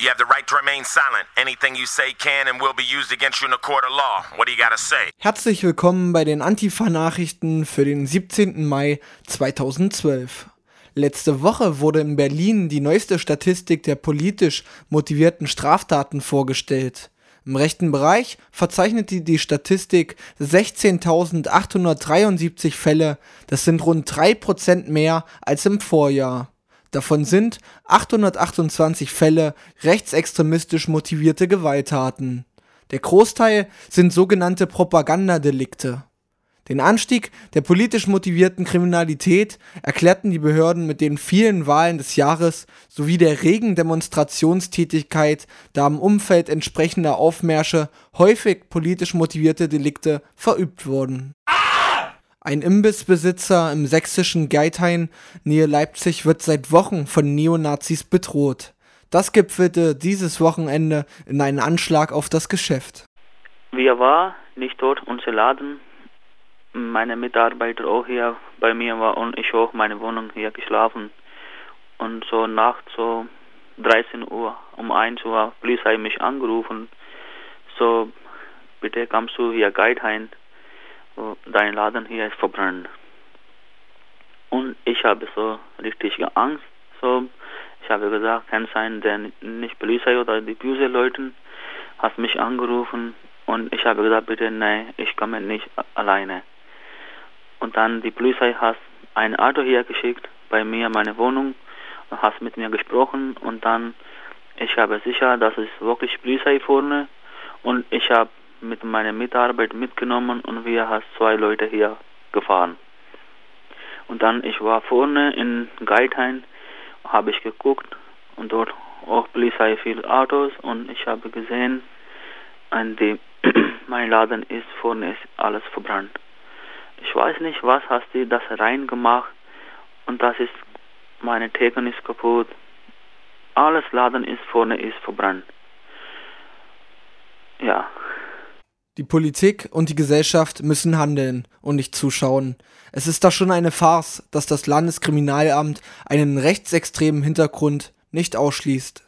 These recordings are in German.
You have the right to remain silent. Anything you say can and will be used against you in a court of law. What do you gotta say? Herzlich willkommen bei den Antifa-Nachrichten für den 17. Mai 2012. Letzte Woche wurde in Berlin die neueste Statistik der politisch motivierten Straftaten vorgestellt. Im rechten Bereich verzeichnete die Statistik 16.873 Fälle, das sind rund 3% mehr als im Vorjahr. Davon sind 828 Fälle rechtsextremistisch motivierte Gewalttaten. Der Großteil sind sogenannte Propagandadelikte. Den Anstieg der politisch motivierten Kriminalität erklärten die Behörden mit den vielen Wahlen des Jahres sowie der regen Demonstrationstätigkeit, da im Umfeld entsprechender Aufmärsche häufig politisch motivierte Delikte verübt wurden ein Imbissbesitzer im sächsischen Geithain nähe Leipzig wird seit Wochen von Neonazis bedroht. Das gipfelte dieses Wochenende in einen Anschlag auf das Geschäft. Wir waren nicht dort, unser Laden. Meine Mitarbeiter auch hier bei mir war und ich auch meine Wohnung hier geschlafen. Und so nachts so 13 Uhr, um 1 Uhr, Polizei mich angerufen. So, bitte kommst du hier Geithain dein Laden hier ist verbrannt. Und ich habe so richtig Angst. So, ich habe gesagt, kann sein, der nicht Polizei oder die böse Leute hat mich angerufen und ich habe gesagt, bitte nein, ich komme nicht alleine. Und dann die Polizei hat ein Auto hier geschickt bei mir meine Wohnung und hat mit mir gesprochen und dann ich habe sicher, dass es wirklich Polizei vorne und ich habe mit meiner Mitarbeit mitgenommen und wir haben zwei Leute hier gefahren. Und dann, ich war vorne in Geithain, habe ich geguckt und dort auch Polizei viele Autos und ich habe gesehen, an dem mein Laden ist vorne ist alles verbrannt. Ich weiß nicht, was hast du das reingemacht und das ist meine Theken ist kaputt. Alles Laden ist vorne ist verbrannt. Ja. Die Politik und die Gesellschaft müssen handeln und nicht zuschauen. Es ist doch schon eine Farce, dass das Landeskriminalamt einen rechtsextremen Hintergrund nicht ausschließt.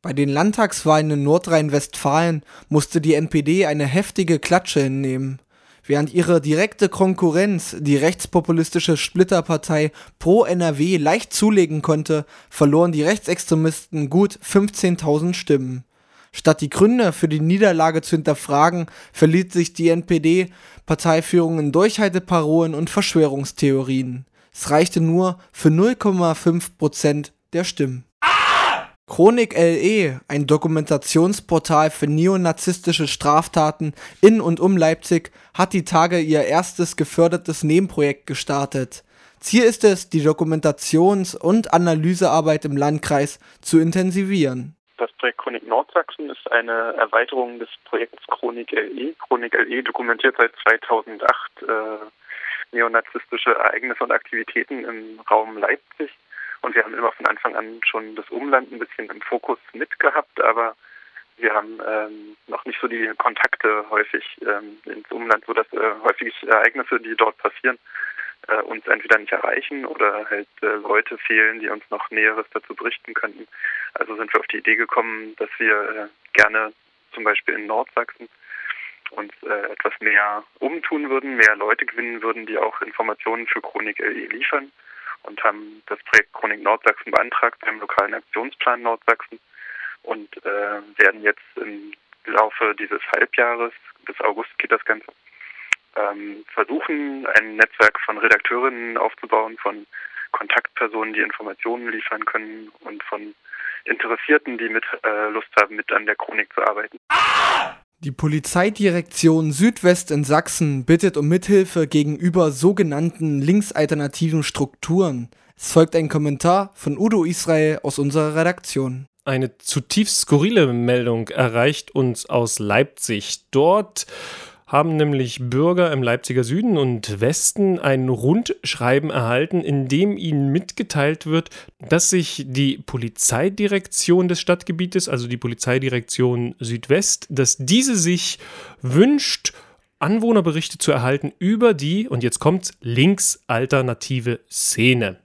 Bei den Landtagswahlen in Nordrhein-Westfalen musste die NPD eine heftige Klatsche hinnehmen. Während ihre direkte Konkurrenz, die rechtspopulistische Splitterpartei Pro NRW, leicht zulegen konnte, verloren die Rechtsextremisten gut 15.000 Stimmen. Statt die Gründe für die Niederlage zu hinterfragen, verliert sich die NPD-Parteiführung in Durchhalteparolen und Verschwörungstheorien. Es reichte nur für 0,5% der Stimmen. Chronik LE, ein Dokumentationsportal für neonazistische Straftaten in und um Leipzig, hat die Tage ihr erstes gefördertes Nebenprojekt gestartet. Ziel ist es, die Dokumentations- und Analysearbeit im Landkreis zu intensivieren. Projekt Chronik Nordsachsen ist eine Erweiterung des Projekts Chronik LE. Chronik LE dokumentiert seit 2008 äh, neonazistische Ereignisse und Aktivitäten im Raum Leipzig. Und wir haben immer von Anfang an schon das Umland ein bisschen im Fokus mitgehabt, aber wir haben ähm, noch nicht so die Kontakte häufig ähm, ins Umland, so dass äh, häufig Ereignisse, die dort passieren, äh, uns entweder nicht erreichen oder halt äh, Leute fehlen, die uns noch Näheres dazu berichten könnten. Also sind wir auf die Idee gekommen, dass wir äh, gerne zum Beispiel in Nordsachsen uns äh, etwas mehr umtun würden, mehr Leute gewinnen würden, die auch Informationen für Chronik LE liefern und haben das Projekt Chronik Nordsachsen beantragt beim lokalen Aktionsplan Nordsachsen und äh, werden jetzt im Laufe dieses Halbjahres, bis August geht das Ganze, ähm, versuchen, ein Netzwerk von Redakteurinnen aufzubauen, von Kontaktpersonen, die Informationen liefern können und von Interessierten, die mit äh, Lust haben, mit an der Chronik zu arbeiten. Die Polizeidirektion Südwest in Sachsen bittet um Mithilfe gegenüber sogenannten linksalternativen Strukturen. Es folgt ein Kommentar von Udo Israel aus unserer Redaktion. Eine zutiefst skurrile Meldung erreicht uns aus Leipzig. Dort haben nämlich Bürger im Leipziger Süden und Westen ein Rundschreiben erhalten, in dem ihnen mitgeteilt wird, dass sich die Polizeidirektion des Stadtgebietes, also die Polizeidirektion Südwest, dass diese sich wünscht, Anwohnerberichte zu erhalten über die, und jetzt kommt linksalternative Szene.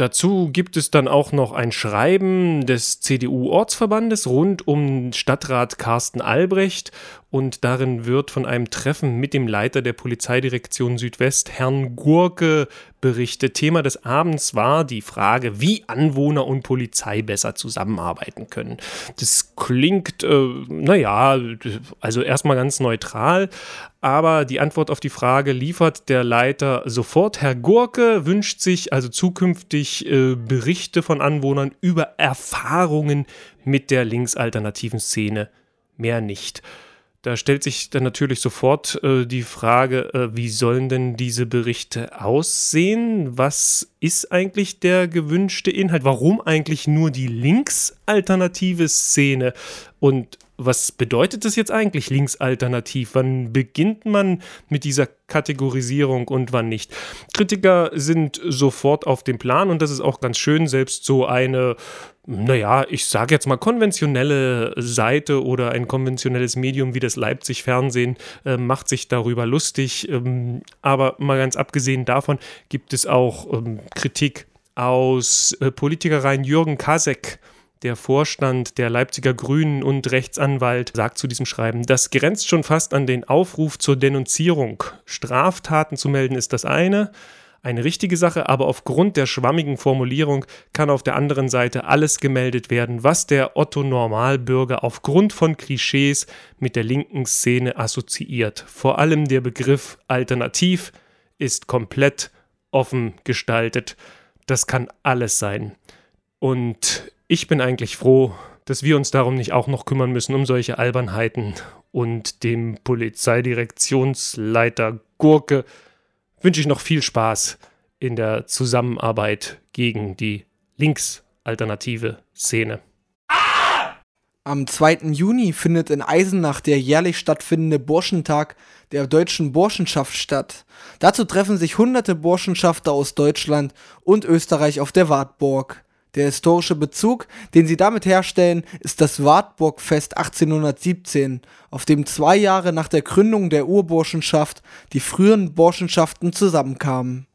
Dazu gibt es dann auch noch ein Schreiben des CDU-Ortsverbandes rund um Stadtrat Carsten Albrecht. Und darin wird von einem Treffen mit dem Leiter der Polizeidirektion Südwest, Herrn Gurke, berichtet. Thema des Abends war die Frage, wie Anwohner und Polizei besser zusammenarbeiten können. Das klingt, äh, naja, also erstmal ganz neutral, aber die Antwort auf die Frage liefert der Leiter sofort. Herr Gurke wünscht sich also zukünftig äh, Berichte von Anwohnern über Erfahrungen mit der linksalternativen Szene. Mehr nicht. Da stellt sich dann natürlich sofort äh, die Frage, äh, wie sollen denn diese Berichte aussehen? Was ist eigentlich der gewünschte Inhalt? Warum eigentlich nur die linksalternative Szene? Und was bedeutet das jetzt eigentlich linksalternativ? Wann beginnt man mit dieser Kategorisierung und wann nicht? Kritiker sind sofort auf dem Plan und das ist auch ganz schön, selbst so eine, naja, ich sage jetzt mal konventionelle Seite oder ein konventionelles Medium wie das Leipzig Fernsehen äh, macht sich darüber lustig. Ähm, aber mal ganz abgesehen davon gibt es auch ähm, Kritik aus äh, Politikereien Jürgen Kasek der Vorstand der Leipziger Grünen und Rechtsanwalt sagt zu diesem Schreiben, das grenzt schon fast an den Aufruf zur Denunzierung. Straftaten zu melden ist das eine, eine richtige Sache, aber aufgrund der schwammigen Formulierung kann auf der anderen Seite alles gemeldet werden, was der Otto Normalbürger aufgrund von Klischees mit der linken Szene assoziiert. Vor allem der Begriff alternativ ist komplett offen gestaltet. Das kann alles sein. Und ich bin eigentlich froh, dass wir uns darum nicht auch noch kümmern müssen, um solche Albernheiten. Und dem Polizeidirektionsleiter Gurke wünsche ich noch viel Spaß in der Zusammenarbeit gegen die linksalternative Szene. Am 2. Juni findet in Eisenach der jährlich stattfindende Burschentag der deutschen Burschenschaft statt. Dazu treffen sich hunderte Burschenschafter aus Deutschland und Österreich auf der Wartburg. Der historische Bezug, den sie damit herstellen, ist das Wartburgfest 1817, auf dem zwei Jahre nach der Gründung der Urburschenschaft die früheren Burschenschaften zusammenkamen.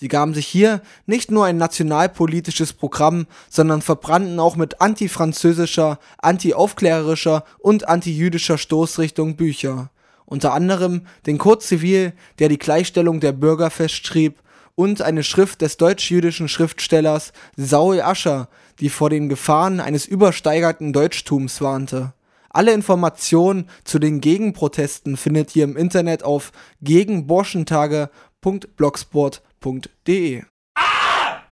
Sie gaben sich hier nicht nur ein nationalpolitisches Programm, sondern verbrannten auch mit antifranzösischer, antiaufklärerischer und antijüdischer Stoßrichtung Bücher. Unter anderem den Code Zivil, der die Gleichstellung der Bürger festschrieb, und eine Schrift des deutsch-jüdischen Schriftstellers Saul Ascher, die vor den Gefahren eines übersteigerten Deutschtums warnte. Alle Informationen zu den Gegenprotesten findet ihr im Internet auf gegenborschentage.blogsport.de